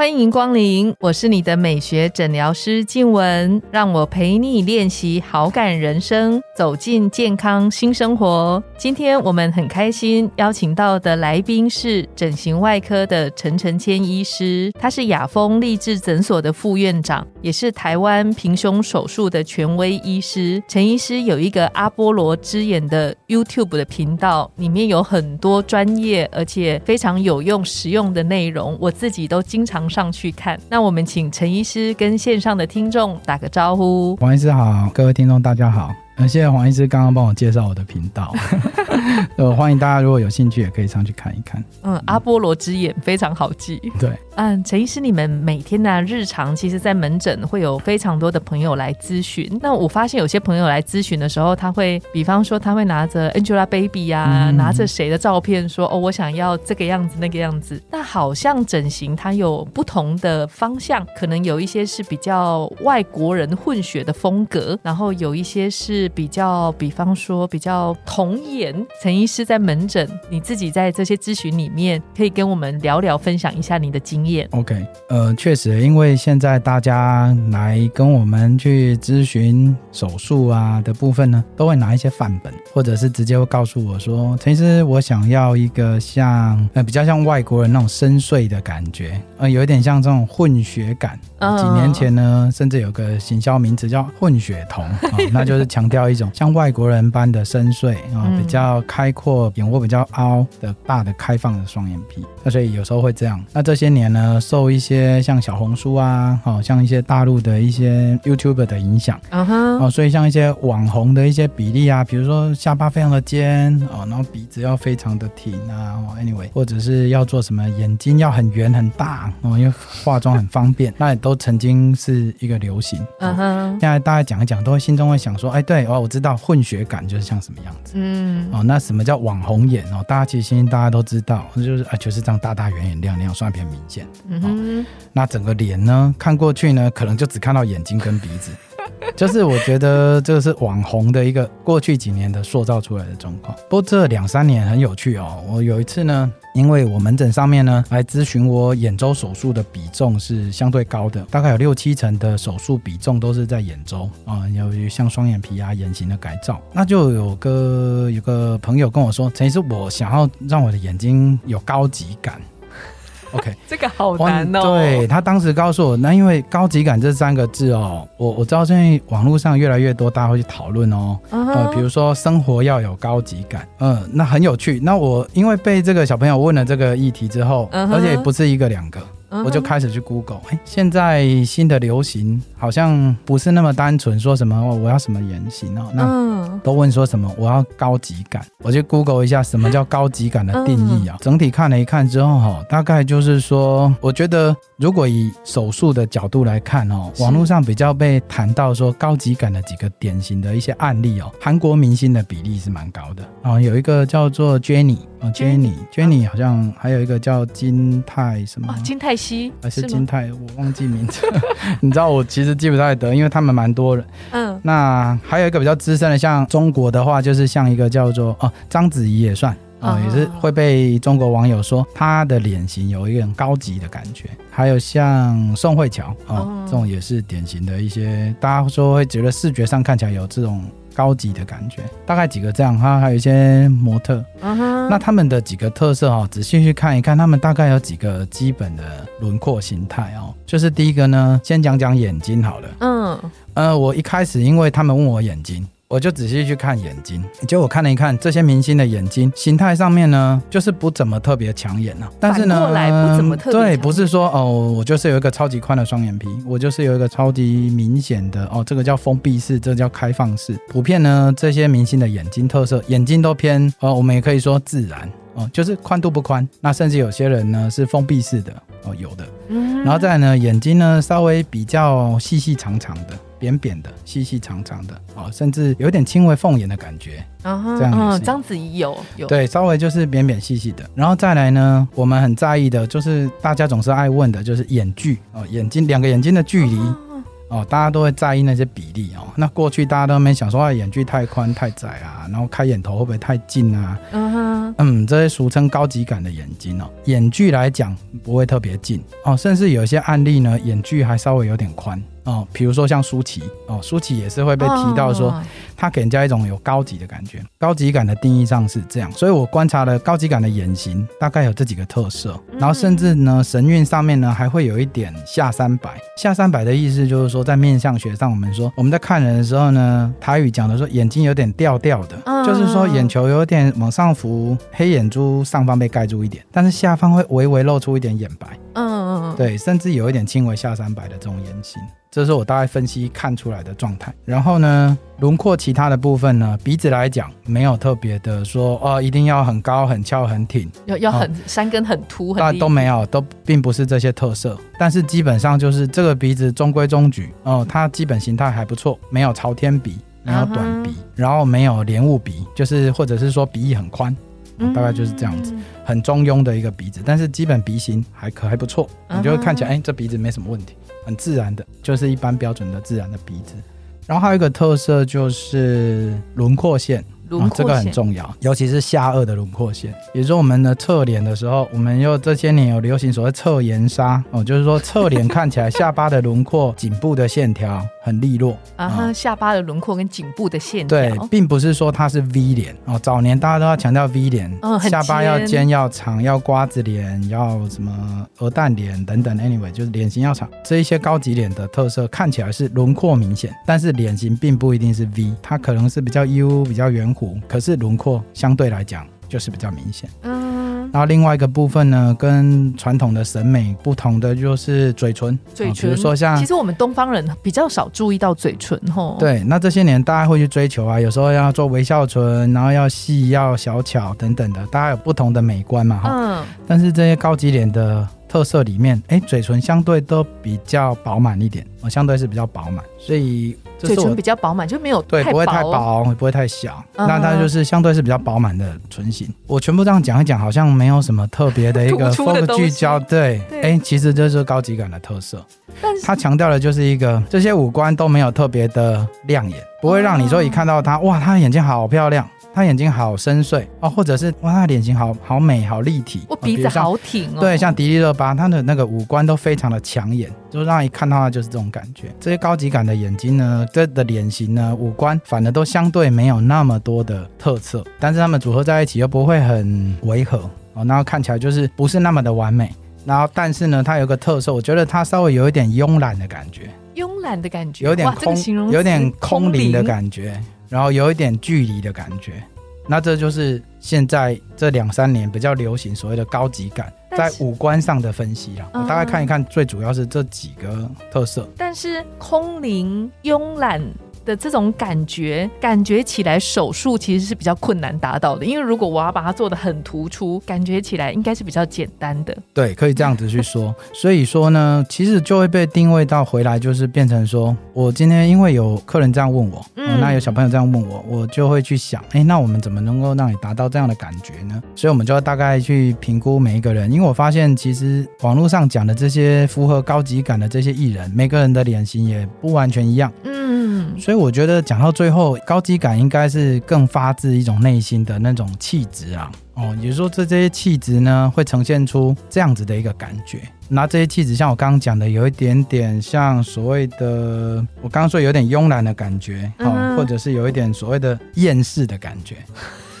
欢迎光临，我是你的美学诊疗师静雯，让我陪你练习好感人生，走进健康新生活。今天我们很开心邀请到的来宾是整形外科的陈承谦医师，他是雅风励志诊所的副院长，也是台湾平胸手术的权威医师。陈医师有一个阿波罗之眼的 YouTube 的频道，里面有很多专业而且非常有用实用的内容，我自己都经常上去看。那我们请陈医师跟线上的听众打个招呼。黄医师好，各位听众大家好。感，谢黄医师刚刚帮我介绍我的频道，呃，欢迎大家如果有兴趣也可以上去看一看。嗯，阿波罗之眼非常好记。对，嗯，陈医师，你们每天的日常，其实在门诊会有非常多的朋友来咨询。那我发现有些朋友来咨询的时候，他会，比方说他会拿着 Angelababy 呀，拿着谁的照片，说哦，我想要这个样子，那个样子。那好像整形它有不同的方向，可能有一些是比较外国人混血的风格，然后有一些是。比较，比方说比较童颜，陈医师在门诊，你自己在这些咨询里面，可以跟我们聊聊，分享一下你的经验。OK，呃，确实，因为现在大家来跟我们去咨询手术啊的部分呢，都会拿一些范本，或者是直接会告诉我说，陈医师，我想要一个像呃比较像外国人那种深邃的感觉，呃，有一点像这种混血感。几年前呢，甚至有个行销名词叫混血瞳，那就是强调。一种像外国人般的深邃啊，比较开阔，眼窝比较凹的大的开放的双眼皮，那所以有时候会这样。那这些年呢，受一些像小红书啊，好像一些大陆的一些 YouTuber 的影响，啊哈，所以像一些网红的一些比例啊，比如说下巴非常的尖哦，然后鼻子要非常的挺啊哦，anyway，或者是要做什么眼睛要很圆很大哦，因为化妆很方便，那也都曾经是一个流行。嗯哼，现在大家讲一讲，都会心中会想说，哎，对哦。我知道混血感就是像什么样子，嗯，哦，那什么叫网红眼哦？大家其实大家都知道，就是啊，就是这样大大圆圆亮亮，算偏明显。嗯那整个脸呢，看过去呢，可能就只看到眼睛跟鼻子。就是我觉得这是网红的一个过去几年的塑造出来的状况。不过这两三年很有趣哦。我有一次呢，因为我门诊上面呢来咨询我眼周手术的比重是相对高的，大概有六七成的手术比重都是在眼周啊，有像双眼皮啊、眼型的改造。那就有个有个朋友跟我说，陈医师，我想要让我的眼睛有高级感。OK，这个好难哦。对他当时告诉我，那因为高级感这三个字哦，我我知道现在网络上越来越多大家会去讨论哦。呃，比如说生活要有高级感，嗯，那很有趣。那我因为被这个小朋友问了这个议题之后，而且不是一个两个。我就开始去 Google，哎，现在新的流行好像不是那么单纯，说什么我要什么原型哦，那都问说什么我要高级感，我就 Google 一下什么叫高级感的定义啊。整体看了一看之后哈，大概就是说，我觉得如果以手术的角度来看哦，网络上比较被谈到说高级感的几个典型的一些案例哦，韩国明星的比例是蛮高的。啊，有一个叫做 Jenny 啊，Jenny，Jenny 好像还有一个叫金泰什么金泰。还是金泰，我忘记名字。你知道我其实记不太得，因为他们蛮多人。嗯，那还有一个比较资深的，像中国的话，就是像一个叫做哦章子怡也算啊，也是会被中国网友说她的脸型有一个很高级的感觉。还有像宋慧乔啊，这种也是典型的一些，大家说会觉得视觉上看起来有这种。高级的感觉，大概几个这样，哈，还有一些模特，那他们的几个特色哦，仔细去看一看，他们大概有几个基本的轮廓形态哦。就是第一个呢，先讲讲眼睛好了，嗯，呃，我一开始因为他们问我眼睛。我就仔细去看眼睛，结果我看了一看这些明星的眼睛形态上面呢，就是不怎么特别抢眼呐。但是呢，不怎么特对，不是说哦，我就是有一个超级宽的双眼皮，我就是有一个超级明显的哦，这个叫封闭式，这叫开放式。普遍呢，这些明星的眼睛特色，眼睛都偏哦，我们也可以说自然哦，就是宽度不宽。那甚至有些人呢是封闭式的哦，有的。然后再呢，眼睛呢稍微比较细细长长的。扁扁的、细细长长的哦，甚至有点轻微凤眼的感觉。嗯哼这样也是嗯，这样子有有，对，稍微就是扁扁细细的。然后再来呢，我们很在意的就是大家总是爱问的，就是眼距哦，眼睛两个眼睛的距离哦哦，大家都会在意那些比例哦。那过去大家都没想说啊，眼距太宽太窄啊，然后开眼头会不会太近啊？嗯哼，嗯，这些俗称高级感的眼睛哦，眼距来讲不会特别近哦，甚至有一些案例呢，眼距还稍微有点宽哦，比如说像舒淇哦，舒淇也是会被提到说，哦给人家一种有高级的感觉。高级感的定义上是这样，所以我观察了高级感的眼型，大概有这几个特色。嗯然后甚至呢，神韵上面呢还会有一点下三百。下三百的意思就是说，在面相学上，我们说我们在看人的时候呢，台语讲的说眼睛有点吊吊的，嗯就是说眼球有点往上浮，黑眼珠上方被盖住一点，但是下方会微微露出一点眼白。嗯嗯嗯，对，甚至有一点轻微下三白的这种眼型，这是我大概分析看出来的状态。然后呢，轮廓其他的部分呢，鼻子来讲没有特别的说哦，一定要很高、很翘、很挺，要要很山根很凸，很但都没有，都并不是这些特色。但是基本上就是这个鼻子中规中矩哦，它基本形态还不错，没有朝天鼻，没有短鼻，然后没有莲雾鼻，就是或者是说鼻翼很宽。嗯大概就是这样子，很中庸的一个鼻子，但是基本鼻型还可还不错，你就会看起来，哎、这鼻子没什么问题，很自然的，就是一般标准的自然的鼻子。然后还有一个特色就是轮廓线，轮啊，这个很，重要，尤其是下颚的轮廓线。也就是说，我们的侧脸的时候，我们又这些年有流行所谓侧颜杀哦，就是说侧脸看起来下巴的轮廓、颈部的线条很利落啊哈，下巴的轮廓跟颈部的线条对，，并不是说它是 V 脸哦。早年大家都要强调 V 脸，嗯下巴要尖尖要长，要瓜子脸，要什么鹅蛋脸等等。Anyway，就是脸型要长，这一些高级脸的特色看起来是轮廓明显，但是脸型并不一定是 V，它可能是比较 U、比较圆弧，可是轮廓相对来讲就是比较明显。嗯，然后另外一个部分呢，跟传统的审美不同的就是嘴唇，哦嘴唇。比如说像其实我们东方人比较少注意到嘴唇吼，，对，那这些年大家会去追求啊，有时候要做微笑唇，然后要细、要小巧等等的，大家有不同的美观嘛哈。嗯，但是这些高级脸的特色里面，哎，嘴唇相对都比较饱满一点，哦，相对是比较饱满，所以嘴唇比较饱满，就没有对不会太薄，不会太小，嗯。那它就是相对是比较饱满的唇形。我全部这样讲一讲，好像没有什么特别的一个 focus 聚焦，对，对。哎，其实这是高级感的特色。但是它强调的就是一个这些五官都没有特别的亮眼，不会让你说一看到它，哇，她的眼睛好漂亮，他眼睛好深邃哦，或者是哇，他的脸型好好美好立体，我鼻子好挺哦，对，像迪丽热巴，她的那个五官都非常的抢眼，就让一看到她就是这种感觉。这些高级感的眼睛呢，这的脸型呢，五官反而都相对没有那么多的特色，但是他们组合在一起又不会很违和哦，然后看起来就是不是那么的完美。然后，但是呢，它有个特色，我觉得它稍微有一点慵懒的感觉，慵懒的感觉，有点哇这个有点空灵的感觉，然后有一点距离的感觉。那这就是现在这两三年比较流行所谓的高级感，在五官上的分析啦。我嗯大概看一看，最主要是这几个特色。但是空灵慵懒的这种感觉，感觉起来手术其实是比较困难达到的，因为如果我要把它做的很突出，感觉起来应该是比较简单的。对，可以这样子去说。所以说呢，其实就会被定位到回来，就是变成说，我今天因为有客人这样问我，嗯哦，那有小朋友这样问我，我就会去想，哎，那我们怎么能够让你达到这样的感觉呢？所以我们就要大概去评估每一个人，因为我发现其实网络上讲的这些符合高级感的这些艺人，每个人的脸型也不完全一样。嗯，所以我觉得讲到最后，高级感应该是更发自一种内心的那种气质啊。哦，也就是说，这这些气质呢，会呈现出这样子的一个感觉。那这些气质，像我刚刚讲的，有一点点像所谓的，我刚刚说有点慵懒的感觉，哦，嗯或者是有一点所谓的厌世的感觉。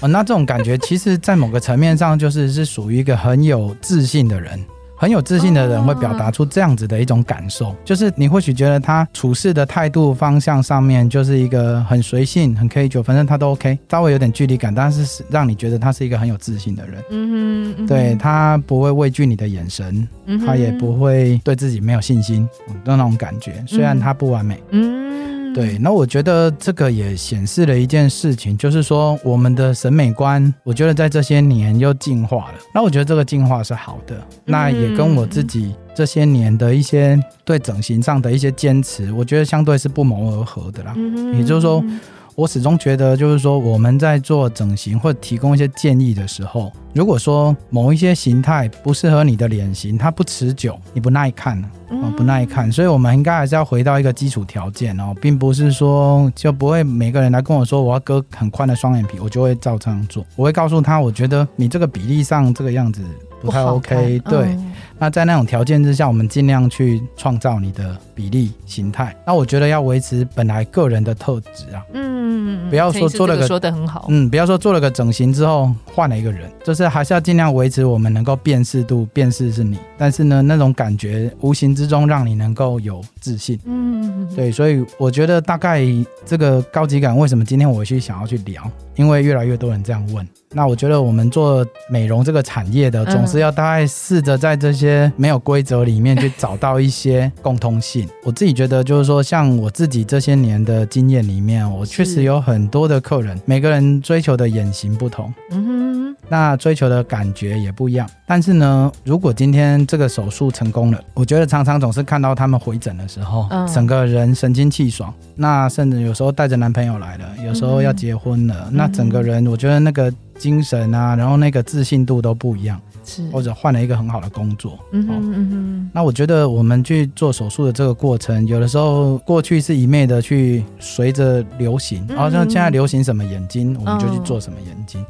哦，那这种感觉，其实在某个层面上，就是是属于一个很有自信的人。很有自信的人会表达出这样子的一种感受，就是你或许觉得他处事的态度方向上面就是一个很随性、很 K 九，反正他都 OK，稍微有点距离感，但是是让你觉得他是一个很有自信的人。嗯对，他不会畏惧你的眼神，嗯他也不会对自己没有信心那种感觉。虽然他不完美，嗯，对，那我觉得这个也显示了一件事情，就是说我们的审美观，我觉得在这些年又进化了。那我觉得这个进化是好的，那也跟我自己这些年的一些对整形上的一些坚持，我觉得相对是不谋而合的啦。嗯也就是说，我始终觉得，就是说我们在做整形或提供一些建议的时候，如果说某一些形态不适合你的脸型，它不持久，你不耐看哦，不耐看，所以我们应该还是要回到一个基础条件哦，并不是说就不会每个人来跟我说我要割很宽的双眼皮，我就会照这样做。我会告诉他，我觉得你这个比例上这个样子不太 OK，对。嗯那在那种条件之下，我们尽量去创造你的比例形态。那我觉得要维持本来个人的特质啊，嗯，不要说做了个说的很好，嗯，不要说做了个整形之后换了一个人，就是还是要尽量维持我们能够辨识度，辨识是你，但是呢，那种感觉无形之中让你能够有自信。嗯，对，所以我觉得大概这个高级感，为什么今天我去想要去聊？因为越来越多人这样问。那我觉得我们做美容这个产业的，嗯总是要大概试着在这些没有规则里面去找到一些共通性。我自己觉得，就是说，像我自己这些年的经验里面，我确实有很多的客人，每个人追求的眼型不同。嗯哼，那追求的感觉也不一样。但是呢，如果今天这个手术成功了，我觉得常常总是看到他们回诊的时候，嗯整个人神清气爽。那甚至有时候带着男朋友来了，有时候要结婚了，那整个人我觉得那个精神啊，然后那个自信度都不一样，是，或者换了一个很好的工作。嗯哼嗯哼，那我觉得我们去做手术的这个过程，有的时候过去是一昧的去随着流行，嗯好像现在流行什么眼睛，我们就去做什么眼睛。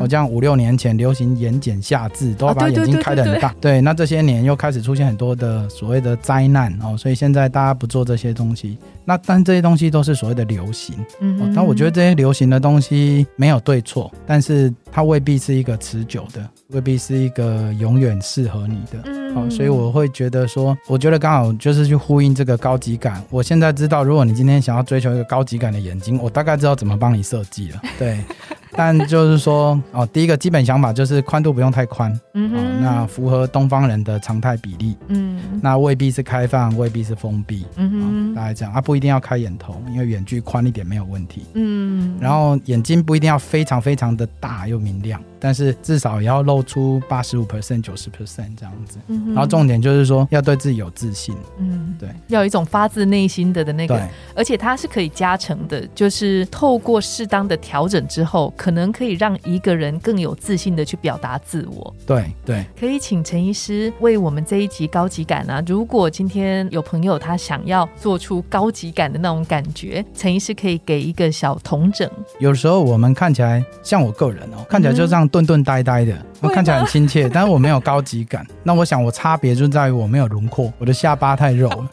我这样五六年前流行眼睑下至，都要把眼睛开得对很大。对，那这些年又开始出现很多的所谓的灾难哦，所以现在大家不做这些东西。那但这些东西都是所谓的流行嗯，哦但我觉得这些流行的东西没有对错，但是它未必是一个持久的，未必是一个永远适合你的。嗯好、所以我会觉得说，我觉得刚好就是去呼应这个高级感。我现在知道，如果你今天想要追求一个高级感的眼睛，我大概知道怎么帮你设计了。对，但就是说，哦，第一个基本想法就是宽度不用太宽，哦，嗯哼，那符合东方人的常态比例，嗯。那未必是开放，未必是封闭。嗯大概这样。啊，不一定要开眼头，因为远距宽一点没有问题。嗯，然后眼睛不一定要非常非常的大又明亮，但是至少也要露出八十五 percent、九十 percent 这样子。嗯，然后重点就是说要对自己有自信，嗯对，要有一种发自内心的的那个对，而且它是可以加成的，就是透过适当的调整之后，可能可以让一个人更有自信的去表达自我。对对。可以请陈医师为我们这一集高级感啊，如果今天有朋友他想要做出高级感的那种感觉，陈医师可以给一个小同整。有时候我们看起来像我个人哦，看起来就这样顿顿呆呆的，我看起来很亲切，但是我没有高级感。那我想我差别就在于我没有轮廓，我的下巴太肉了。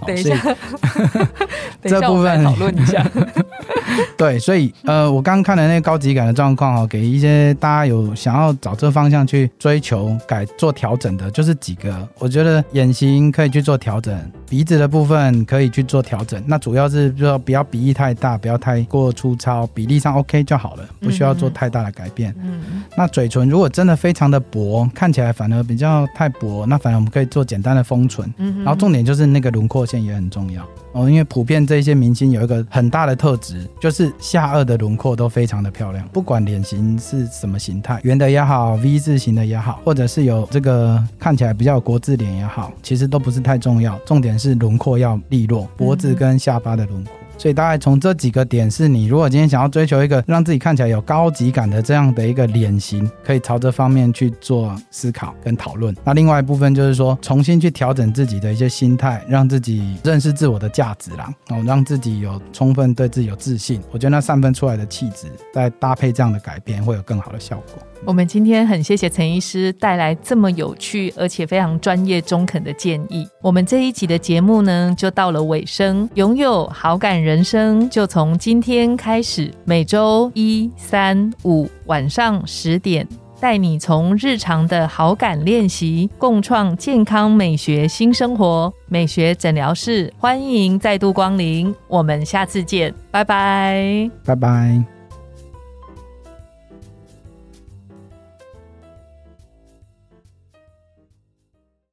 哦等一下，等一下这部分讨论一下。对，所以呃，我刚刚看的那个高级感的状况哦，给一些大家有想要找这方向去追求改做调整的，就是几个，我觉得眼型可以去做调整，鼻子的部分可以去做调整。那主要是说不要鼻翼太大，不要太过粗糙，比例上 OK 就好了，不需要做太大的改变。嗯那嘴唇如果真的非常的薄，看起来反而比较太薄，那反而我们可以做简单的封唇。嗯，然后重点就是那个轮廓线也很重要哦，因为普遍这些明星有一个很大的特质，就是下颚的轮廓都非常的漂亮，不管脸型是什么形态，圆的也好，V 字形的也好，或者是有这个看起来比较国字脸也好，其实都不是太重要，重点是轮廓要利落，脖子跟下巴的轮廓。所以大概从这几个点，是你如果今天想要追求一个让自己看起来有高级感的这样的一个脸型，可以朝这方面去做思考跟讨论。那另外一部分就是说，重新去调整自己的一些心态，让自己认识自我的价值啦，哦，让自己有充分对自己有自信。我觉得那散发出来的气质，再搭配这样的改变，会有更好的效果。我们今天很谢谢陈医师带来这么有趣而且非常专业中肯的建议。我们这一集的节目呢，就到了尾声。拥有好感人生，就从今天开始，每周一、三、五晚上十点。带你从日常的好感练习，共创健康美学新生活。美学诊疗室欢迎再度光临，我们下次见，拜拜。拜拜。